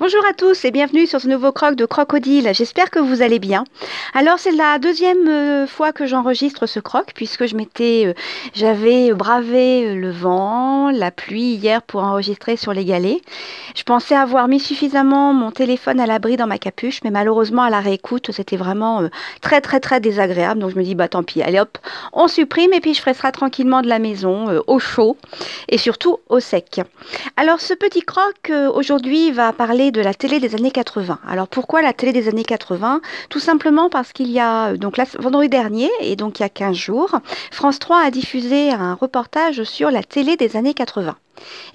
Bonjour à tous et bienvenue sur ce nouveau croc de crocodile. J'espère que vous allez bien. Alors c'est la deuxième euh, fois que j'enregistre ce croc puisque je m'étais, euh, j'avais bravé euh, le vent, la pluie hier pour enregistrer sur les galets. Je pensais avoir mis suffisamment mon téléphone à l'abri dans ma capuche, mais malheureusement à la réécoute c'était vraiment très très très désagréable. Donc je me dis bah tant pis, allez hop, on supprime et puis je ferai ça tranquillement de la maison, au chaud et surtout au sec. Alors ce petit croc aujourd'hui va parler de la télé des années 80. Alors pourquoi la télé des années 80 Tout simplement parce qu'il y a, donc là, vendredi dernier, et donc il y a 15 jours, France 3 a diffusé un reportage sur la télé des années 80.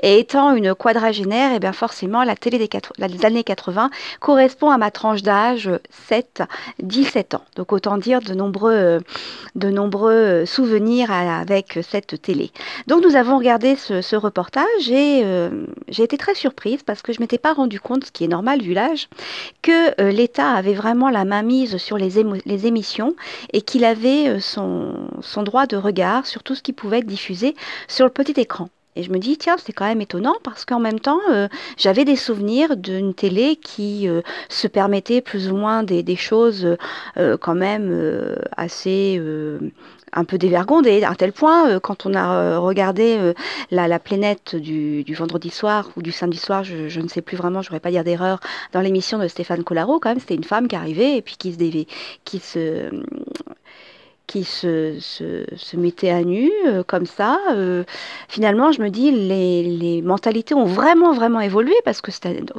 Et étant une quadragénaire, et eh bien forcément, la télé des, années 80 correspond à ma tranche d'âge 7-17 ans. Donc autant dire de nombreux, de nombreux souvenirs avec cette télé. Donc nous avons regardé ce, reportage et euh, j'ai été très surprise parce que je ne m'étais pas rendu compte, ce qui est normal vu l'âge, que euh, l'État avait vraiment la main mise sur les, les émissions et qu'il avait euh, son, son droit de regard sur tout ce qui pouvait être diffusé sur le petit écran. Et je me dis, tiens, c'est quand même étonnant parce qu'en même temps, euh, j'avais des souvenirs d'une télé qui euh, se permettait plus ou moins des, choses euh, quand même assez un peu dévergondées, à tel point, quand on a regardé la, la planète du, vendredi soir ou du samedi soir, je, ne sais plus vraiment, je ne pas dire d'erreur, dans l'émission de Stéphane Collaro, quand même, c'était une femme qui arrivait et puis qui se, qui se qui se, se, se, mettait à nu euh, comme ça. Euh, finalement, je me dis, les, les, mentalités ont vraiment, vraiment évolué parce que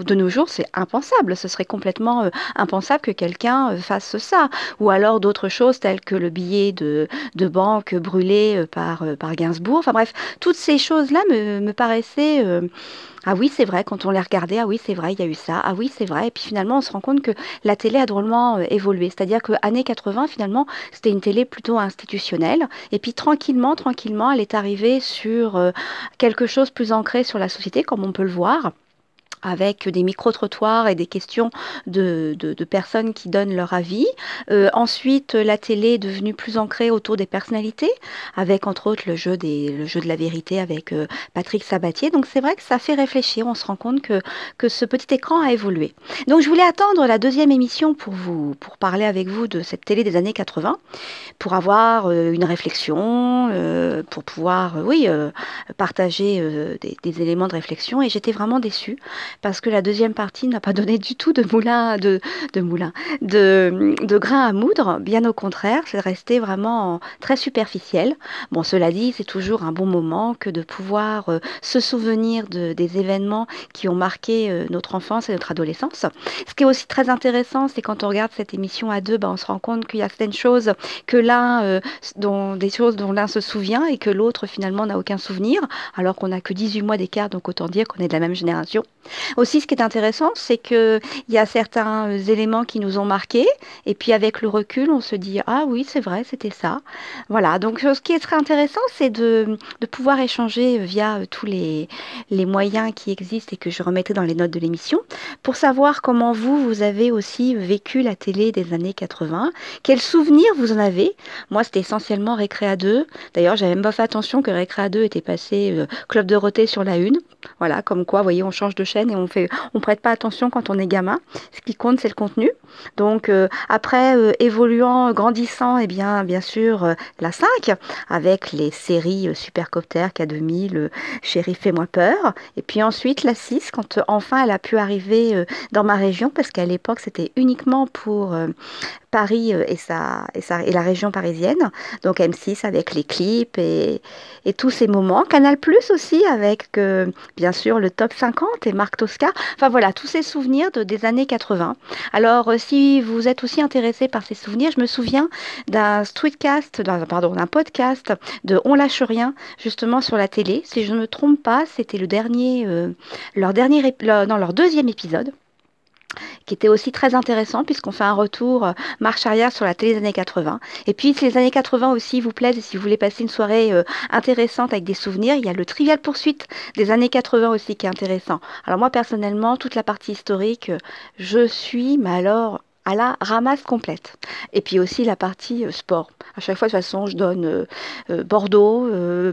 de nos jours, c'est impensable. Ce serait complètement euh, impensable que quelqu'un fasse ça. Ou alors d'autres choses telles que le billet de, de banque brûlé par, par Gainsbourg. Enfin bref, toutes ces choses-là me, me paraissaient ah oui, c'est vrai, quand on les regardait, ah oui, c'est vrai, il y a eu ça, ah oui, c'est vrai. Et puis finalement, on se rend compte que la télé a drôlement euh, évolué. C'est-à-dire que années 80, finalement, c'était une télé plutôt institutionnelle. Et puis tranquillement, tranquillement, elle est arrivée sur euh, quelque chose plus ancré sur la société, comme on peut le voir avec des micro-trottoirs et des questions de, personnes qui donnent leur avis. Euh, ensuite, la télé est devenue plus ancrée autour des personnalités, avec entre autres le jeu, de la vérité avec euh, Patrick Sabatier. Donc c'est vrai que ça fait réfléchir, on se rend compte que, ce petit écran a évolué. Donc je voulais attendre la deuxième émission pour, vous, pour parler avec vous de cette télé des années 80, pour avoir euh, une réflexion, pour pouvoir, oui, partager des éléments de réflexion. Et j'étais vraiment déçue parce que la deuxième partie n'a pas donné du tout de moulin, de, de moulin, de, de grain à moudre. Bien au contraire, c'est resté vraiment très superficiel. Bon, cela dit, c'est toujours un bon moment que de pouvoir euh, se souvenir de, des événements qui ont marqué euh, notre enfance et notre adolescence. Ce qui est aussi très intéressant, c'est quand on regarde cette émission à deux, ben, on se rend compte qu'il y a certaines choses que l'un, euh, dont, des choses dont l'un se souvient et que l'autre finalement n'a aucun souvenir, alors qu'on n'a que 18 mois d'écart, donc autant dire qu'on est de la même génération. Aussi, ce qui est intéressant, c'est qu'il y a certains euh, éléments qui nous ont marqués, et puis avec le recul, on se dit Ah oui, c'est vrai, c'était ça. Voilà, donc ce qui très intéressant, c'est de, pouvoir échanger via euh, tous les, moyens qui existent et que je remettrai dans les notes de l'émission, pour savoir comment vous, vous avez aussi vécu la télé des années 80, quels souvenirs vous en avez? Moi, c'était essentiellement Récréa 2. D'ailleurs, j'avais même pas fait attention que Récréa 2 était passé euh, Club de Roté sur la une. Voilà, comme quoi, vous voyez, on change de chaîne et on fait, on prête pas attention quand on est gamin. Ce qui compte, c'est le contenu. Donc euh, après, euh, évoluant, grandissant, et eh bien, bien sûr, euh, la 5 avec les séries Supercopter, K2000, Chéri, fais-moi peur. Et puis ensuite la 6 quand enfin elle a pu arriver dans ma région parce qu'à l'époque c'était uniquement pour Paris et, sa, et, sa, et la région parisienne. Donc M6 avec les clips et, et tous ces moments. Canal Plus aussi avec bien sûr le top 50 et Marc Tosca. Enfin voilà, tous ces souvenirs de, des années 80. Alors si vous êtes aussi intéressé par ces souvenirs, je me souviens d'un streetcast, d'un podcast de On lâche rien, justement sur la télé. Si je ne me trompe pas, c'était le dernier, euh, leur dernier, non, leur deuxième épisode qui était aussi très intéressant puisqu'on fait un retour euh, marche arrière sur la télé des années 80. Et puis si les années 80 aussi vous plaisent et si vous voulez passer une soirée euh, intéressante avec des souvenirs, il y a le Trivial Poursuite des années 80 aussi qui est intéressant. Alors moi personnellement, toute la partie historique, je suis, mais alors à la ramasse complète. Et puis aussi la partie euh, sport. À chaque fois, de toute façon, je donne euh, euh, Bordeaux,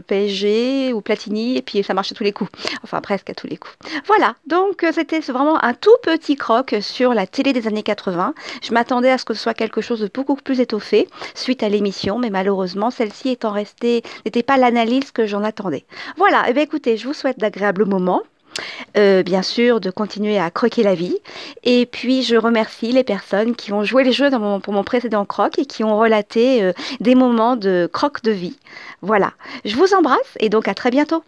PSG ou Platini, et puis ça marche à tous les coups. Enfin, presque à tous les coups. Voilà, donc c'était vraiment un tout petit croc sur la télé des années 80. Je m'attendais à ce que ce soit quelque chose de beaucoup plus étoffé suite à l'émission, mais malheureusement, celle-ci étant restée, n'était pas l'analyse que j'en attendais. Voilà, et eh bien écoutez, je vous souhaite d'agréables moments. Euh, bien sûr, de continuer à croquer la vie. Et puis, je remercie les personnes qui ont joué les jeux pour mon précédent croc et qui ont relaté euh, des moments de croque de vie. Voilà. Je vous embrasse et donc à très bientôt.